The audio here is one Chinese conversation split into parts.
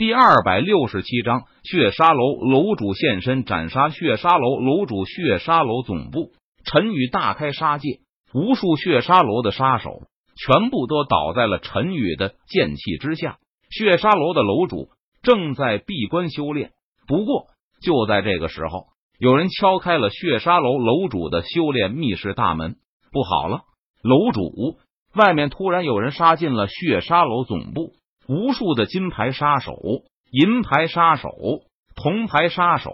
第二百六十七章血沙楼楼主现身斩杀血沙楼楼主。血沙楼总部，陈宇大开杀戒，无数血沙楼的杀手全部都倒在了陈宇的剑气之下。血沙楼的楼主正在闭关修炼，不过就在这个时候，有人敲开了血沙楼楼主的修炼密室大门。不好了，楼主！外面突然有人杀进了血沙楼总部。无数的金牌杀手、银牌杀手、铜牌杀手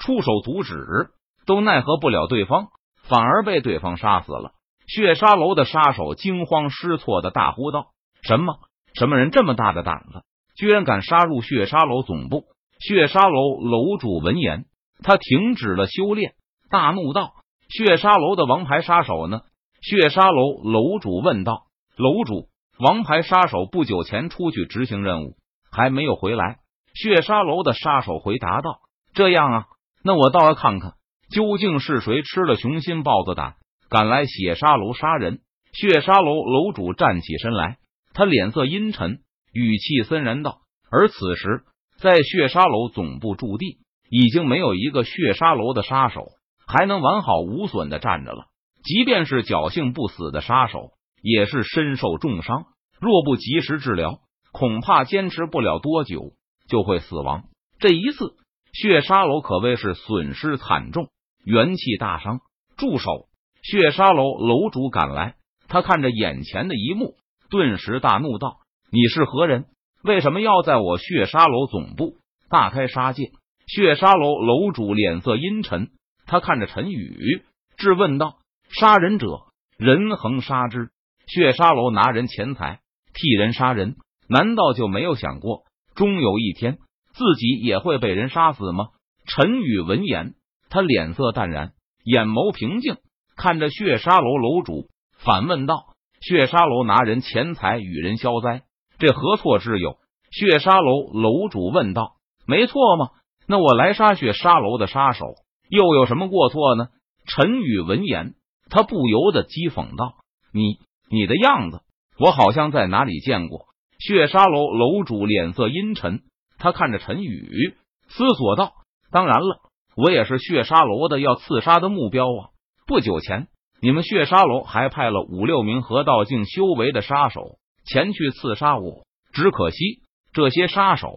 出手阻止，都奈何不了对方，反而被对方杀死了。血沙楼的杀手惊慌失措的大呼道：“什么？什么人这么大的胆子，居然敢杀入血沙楼总部？”血沙楼楼主闻言，他停止了修炼，大怒道：“血沙楼的王牌杀手呢？”血沙楼楼主问道：“楼主。”王牌杀手不久前出去执行任务，还没有回来。血杀楼的杀手回答道：“这样啊，那我倒要看看究竟是谁吃了雄心豹子胆，敢来血杀楼杀人。”血杀楼楼主站起身来，他脸色阴沉，语气森然道：“而此时，在血杀楼总部驻地，已经没有一个血杀楼的杀手还能完好无损的站着了。即便是侥幸不死的杀手。”也是身受重伤，若不及时治疗，恐怕坚持不了多久就会死亡。这一次，血沙楼可谓是损失惨重，元气大伤。住手！血沙楼楼主赶来，他看着眼前的一幕，顿时大怒道：“你是何人？为什么要在我血沙楼总部大开杀戒？”血沙楼楼主脸色阴沉，他看着陈宇质问道：“杀人者，人恒杀之。”血沙楼拿人钱财，替人杀人，难道就没有想过，终有一天自己也会被人杀死吗？陈宇闻言，他脸色淡然，眼眸平静，看着血沙楼楼主，反问道：“血沙楼拿人钱财与人消灾，这何错之有？”血沙楼楼主问道：“没错吗？那我来杀血沙楼的杀手，又有什么过错呢？”陈宇闻言，他不由得讥讽道：“你。”你的样子，我好像在哪里见过。血沙楼楼主脸色阴沉，他看着陈宇，思索道：“当然了，我也是血沙楼的要刺杀的目标啊！不久前，你们血沙楼还派了五六名河道境修为的杀手前去刺杀我，只可惜这些杀手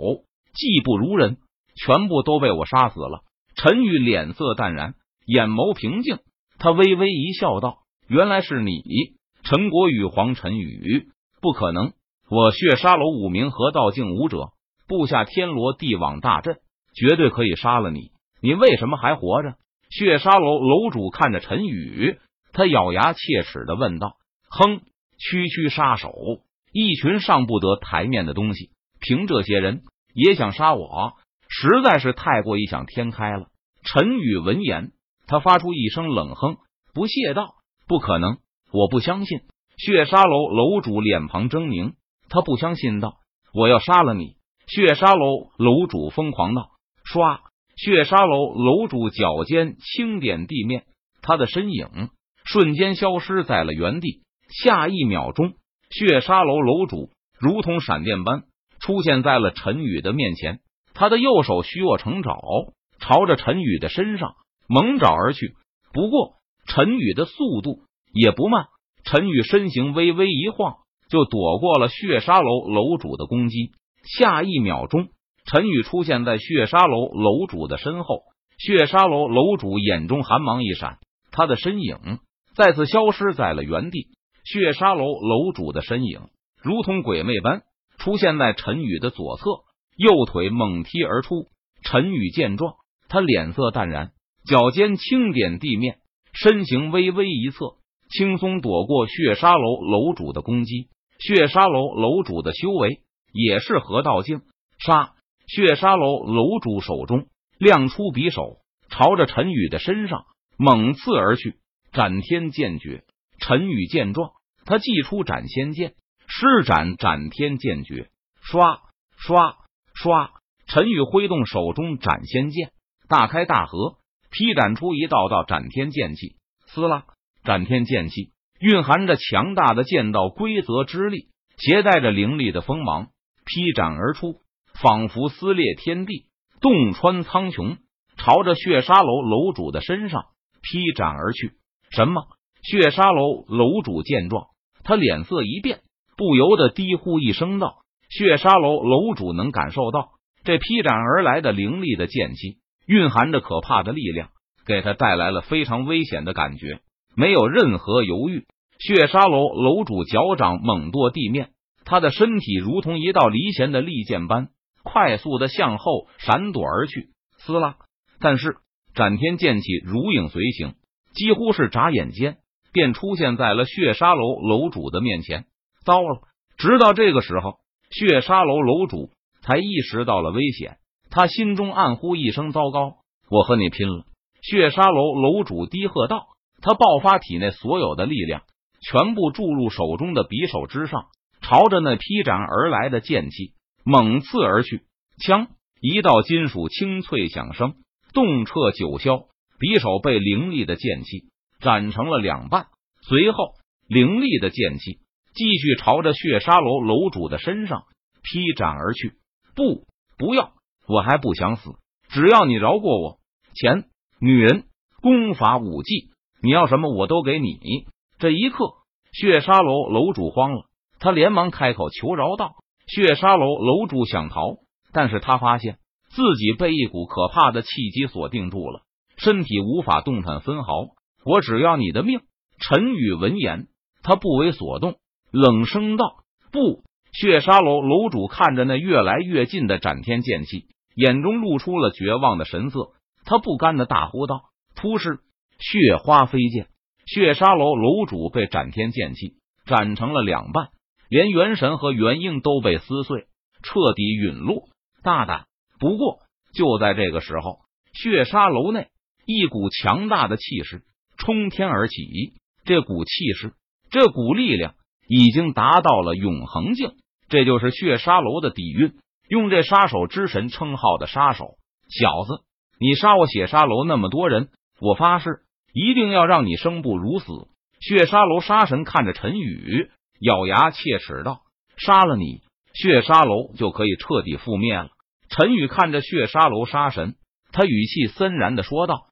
技不如人，全部都被我杀死了。”陈宇脸色淡然，眼眸平静，他微微一笑，道：“原来是你。”陈国宇、黄晨宇，不可能！我血杀楼五名河道境武者，布下天罗地网大阵，绝对可以杀了你。你为什么还活着？血杀楼楼主看着陈宇，他咬牙切齿的问道：“哼，区区杀手，一群上不得台面的东西，凭这些人。也想杀我，实在是太过异想天开了。”陈宇闻言，他发出一声冷哼，不屑道：“不可能。”我不相信！血沙楼楼主脸庞狰狞，他不相信道：“我要杀了你！”血沙楼楼主疯狂道：“唰！”血沙楼楼主脚尖轻点地面，他的身影瞬间消失在了原地。下一秒钟，血沙楼楼主如同闪电般出现在了陈宇的面前，他的右手虚握成爪，朝着陈宇的身上猛爪而去。不过，陈宇的速度。也不慢，陈宇身形微微一晃，就躲过了血沙楼楼主的攻击。下一秒钟，陈宇出现在血沙楼楼主的身后。血沙楼楼主眼中寒芒一闪，他的身影再次消失在了原地。血沙楼楼主的身影如同鬼魅般出现在陈宇的左侧，右腿猛踢而出。陈宇见状，他脸色淡然，脚尖轻点地面，身形微微一侧。轻松躲过血沙楼楼主的攻击。血沙楼楼主的修为也是河道境。杀！血沙楼楼主手中亮出匕首，朝着陈宇的身上猛刺而去。斩天剑诀！陈宇见状，他祭出斩仙剑，施展斩天剑诀。刷刷刷！陈宇挥动手中斩仙剑，大开大合，劈斩出一道道斩天剑气。撕拉！斩天剑气蕴含着强大的剑道规则之力，携带着凌厉的锋芒，劈斩而出。仿佛撕裂天地，洞穿苍穹，朝着血沙楼楼主的身上劈斩而去。什么？血沙楼楼主见状，他脸色一变，不由得低呼一声道：“血沙楼楼主能感受到这劈斩而来的凌厉的剑气，蕴含着可怕的力量，给他带来了非常危险的感觉。没有任何犹豫，血沙楼楼主脚掌猛跺地面，他的身体如同一道离弦的利剑般快速的向后闪躲而去。撕拉！但是斩天剑气如影随形，几乎是眨眼间。便出现在了血沙楼楼主的面前。糟了！直到这个时候，血沙楼楼主才意识到了危险。他心中暗呼一声：“糟糕！我和你拼了！”血沙楼楼主低喝道：“他爆发体内所有的力量，全部注入手中的匕首之上，朝着那劈斩而来的剑气猛刺而去。”枪！一道金属清脆响声，动彻九霄。匕首被凌厉的剑气。斩成了两半，随后凌厉的剑气继续朝着血沙楼楼主的身上劈斩而去。不，不要！我还不想死，只要你饶过我。钱、女人、功法、武技，你要什么我都给你。这一刻，血沙楼楼主慌了，他连忙开口求饶道：“血沙楼楼主想逃，但是他发现自己被一股可怕的气机锁定住了，身体无法动弹分毫。”我只要你的命！陈宇闻言，他不为所动，冷声道：“不！”血沙楼楼主看着那越来越近的斩天剑气，眼中露出了绝望的神色。他不甘的大呼道：“突施血花飞溅！”血沙楼楼主被斩天剑气斩成了两半，连元神和元婴都被撕碎，彻底陨落。大胆！不过就在这个时候，血沙楼内一股强大的气势。冲天而起，这股气势，这股力量已经达到了永恒境。这就是血沙楼的底蕴。用这杀手之神称号的杀手，小子，你杀我血沙楼那么多人，我发誓一定要让你生不如死。血沙楼杀神看着陈宇，咬牙切齿道：“杀了你，血沙楼就可以彻底覆灭了。”陈宇看着血沙楼杀神，他语气森然的说道：“